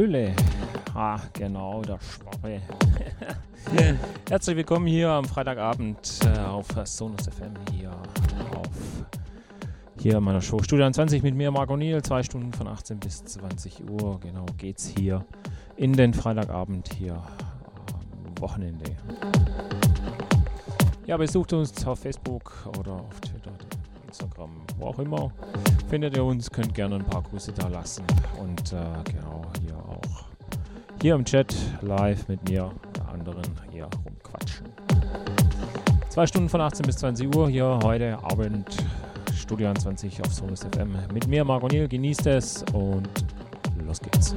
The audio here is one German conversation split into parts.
Hallöle. Ah, genau, der Schwabe. Herzlich willkommen hier am Freitagabend äh, auf Sonus FM hier auf hier in meiner Show Studio 20 mit mir, Marco Niel. Zwei Stunden von 18 bis 20 Uhr. Genau geht's hier in den Freitagabend hier am Wochenende. Ja, besucht uns auf Facebook oder auf Twitter, Instagram, wo auch immer. Findet ihr uns, könnt gerne ein paar Grüße da lassen. Und äh, genau, hier hier im Chat live mit mir oder anderen hier rumquatschen. Zwei Stunden von 18 bis 20 Uhr hier heute Abend Studio 20 auf Sonus FM. Mit mir, Marco Niel, genießt es und los geht's.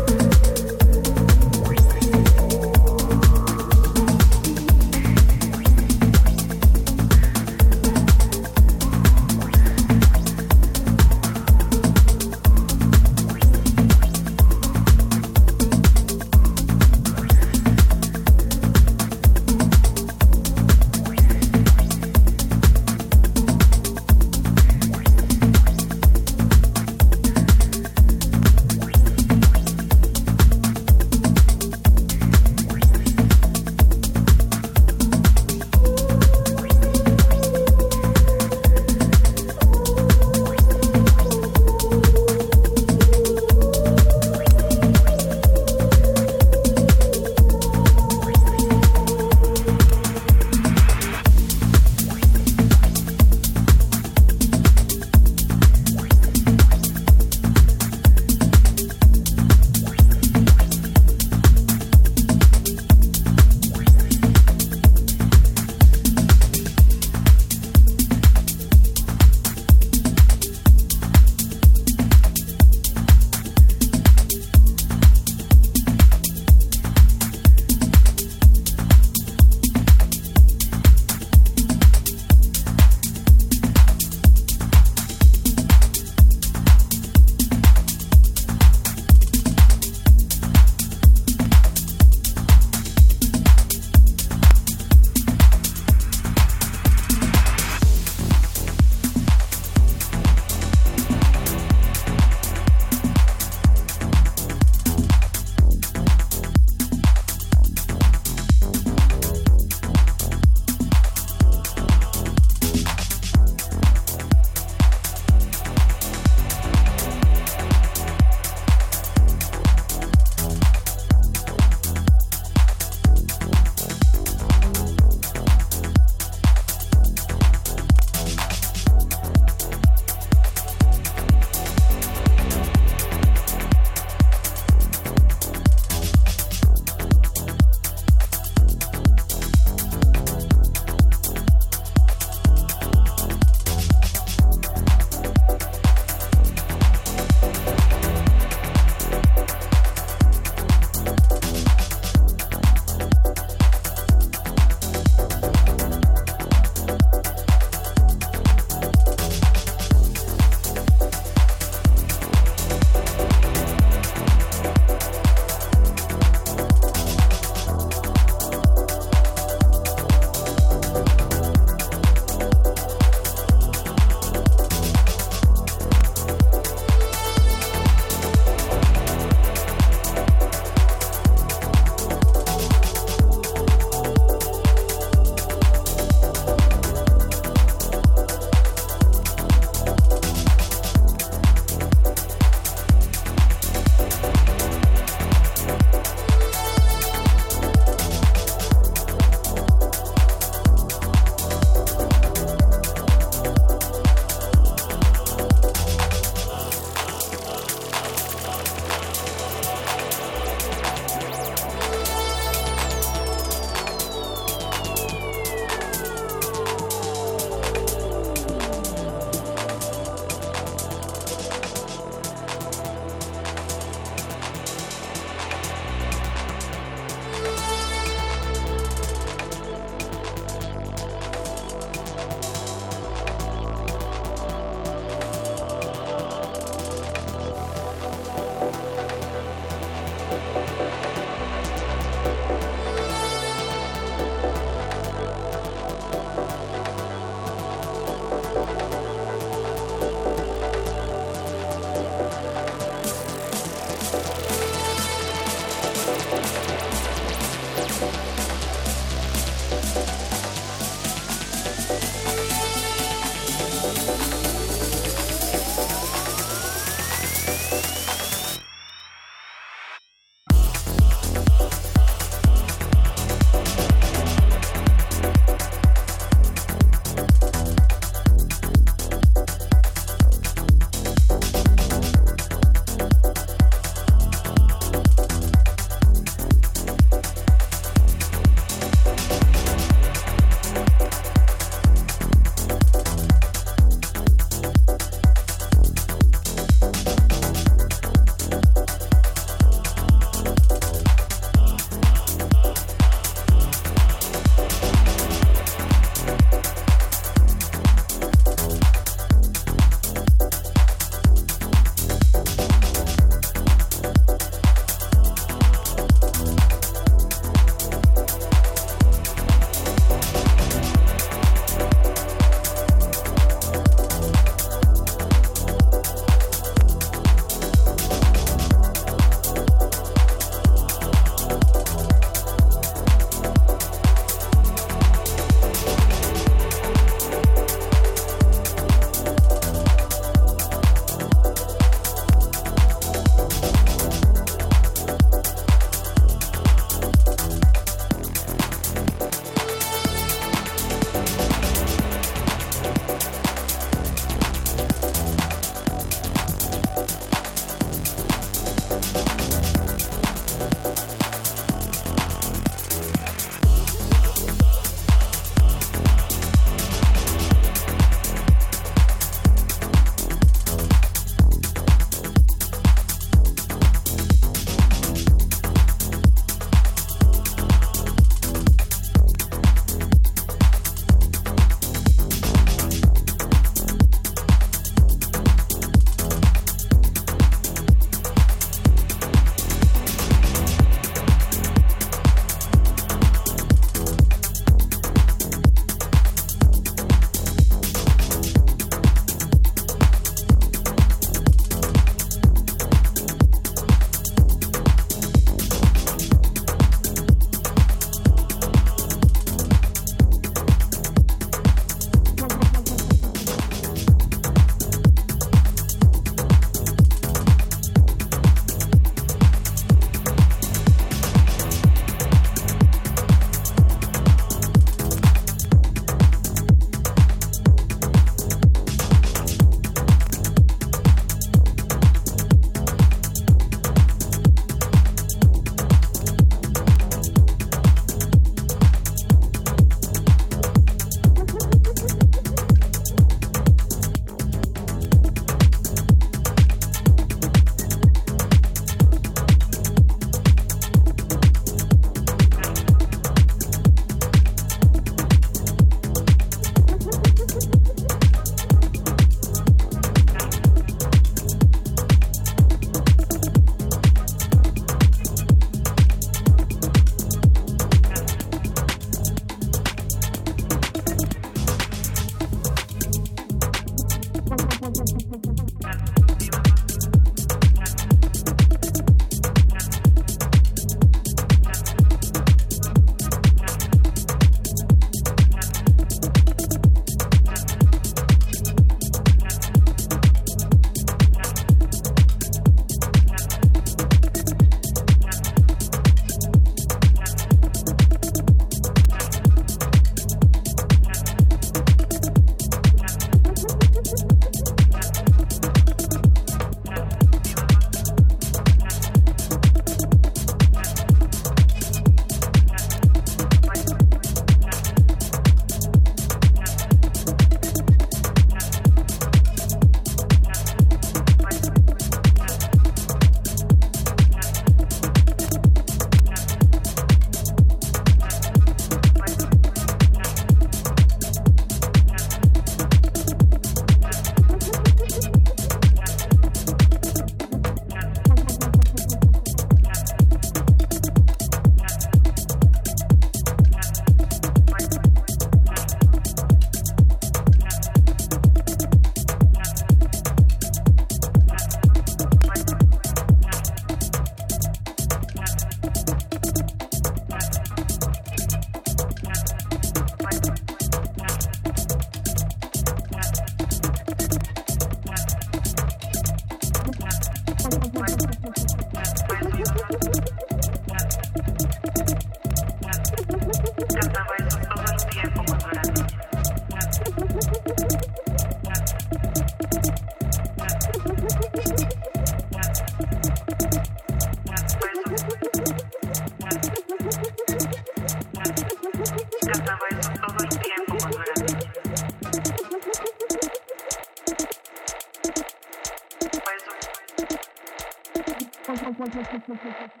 çok çok çok çok çok çok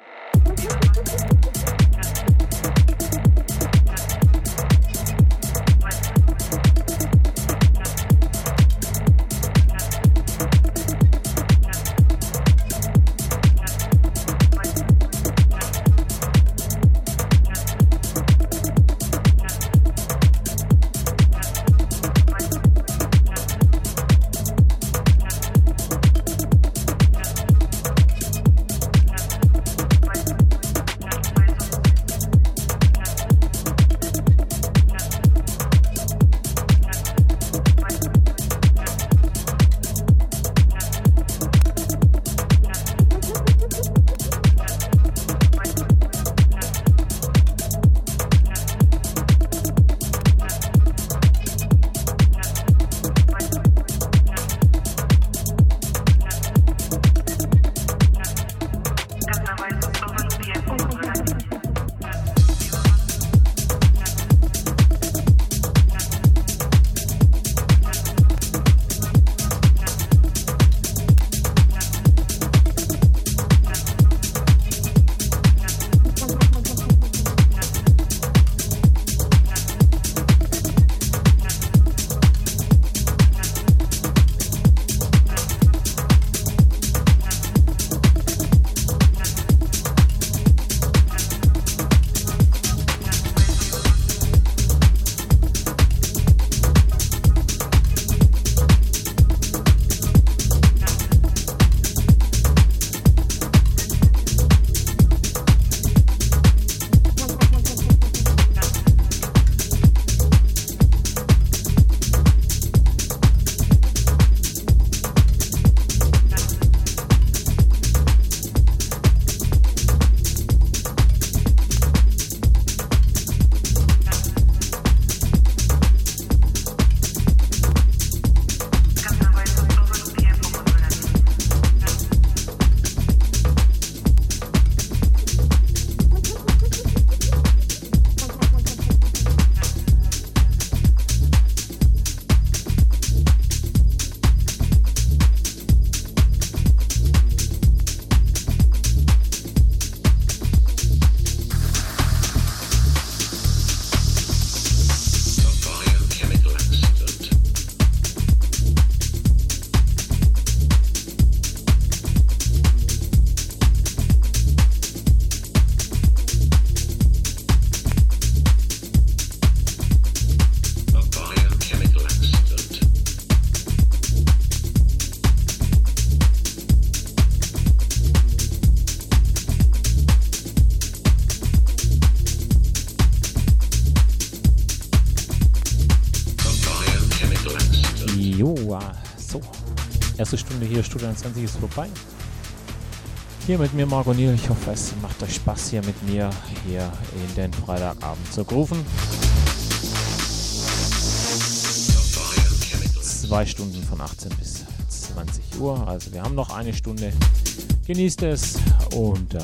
hier Studio 21 ist vorbei. Hier mit mir, Marco Niel. Ich hoffe, es macht euch Spaß hier mit mir hier in den Freitagabend zu grooven. Zwei Stunden von 18 bis 20 Uhr. Also wir haben noch eine Stunde. Genießt es und äh,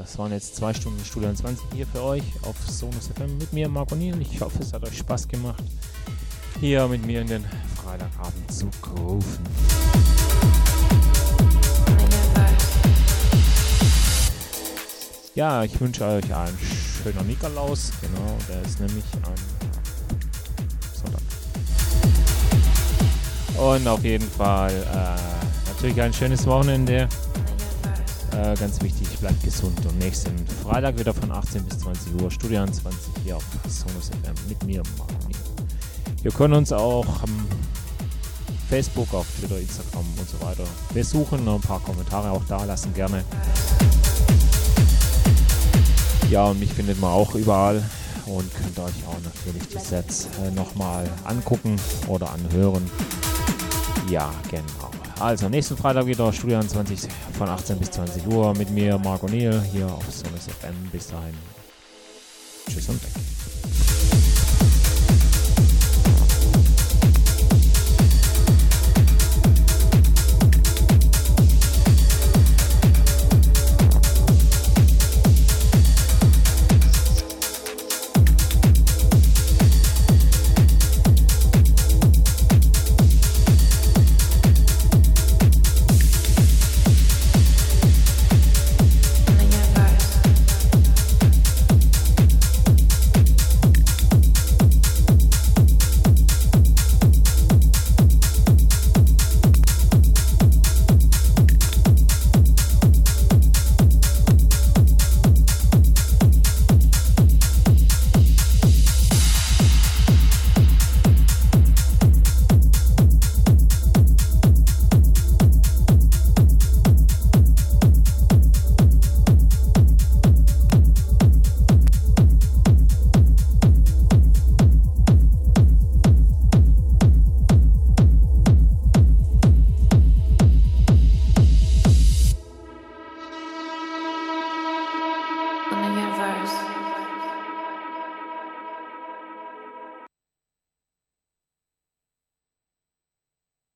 das waren jetzt zwei Stunden Studio 20 hier für euch auf Sonus FM mit mir, Marco Niel. Ich hoffe, es hat euch Spaß gemacht, hier mit mir in den Freitagabend zu universe. Ja, ich wünsche euch einen schönen Nikolaus. Genau, der ist nämlich am Sonntag. Und auf jeden Fall äh, natürlich ein schönes Wochenende. Ganz wichtig, bleibt gesund. Und nächsten Freitag wieder von 18 bis 20 Uhr, Studio 20 hier auf Sonus FM mit mir. Ihr könnt uns auch am Facebook, auf Twitter, Instagram und so weiter besuchen. Noch ein paar Kommentare auch da lassen gerne. Ja, und mich findet man auch überall und könnt euch auch natürlich die Sets äh, nochmal angucken oder anhören. Ja, genau. Also, nächsten Freitag wieder Studio 20 von 18 bis 20 Uhr mit mir, Marco Niel, hier auf Sonus FM. Bis dahin. Tschüss und weg.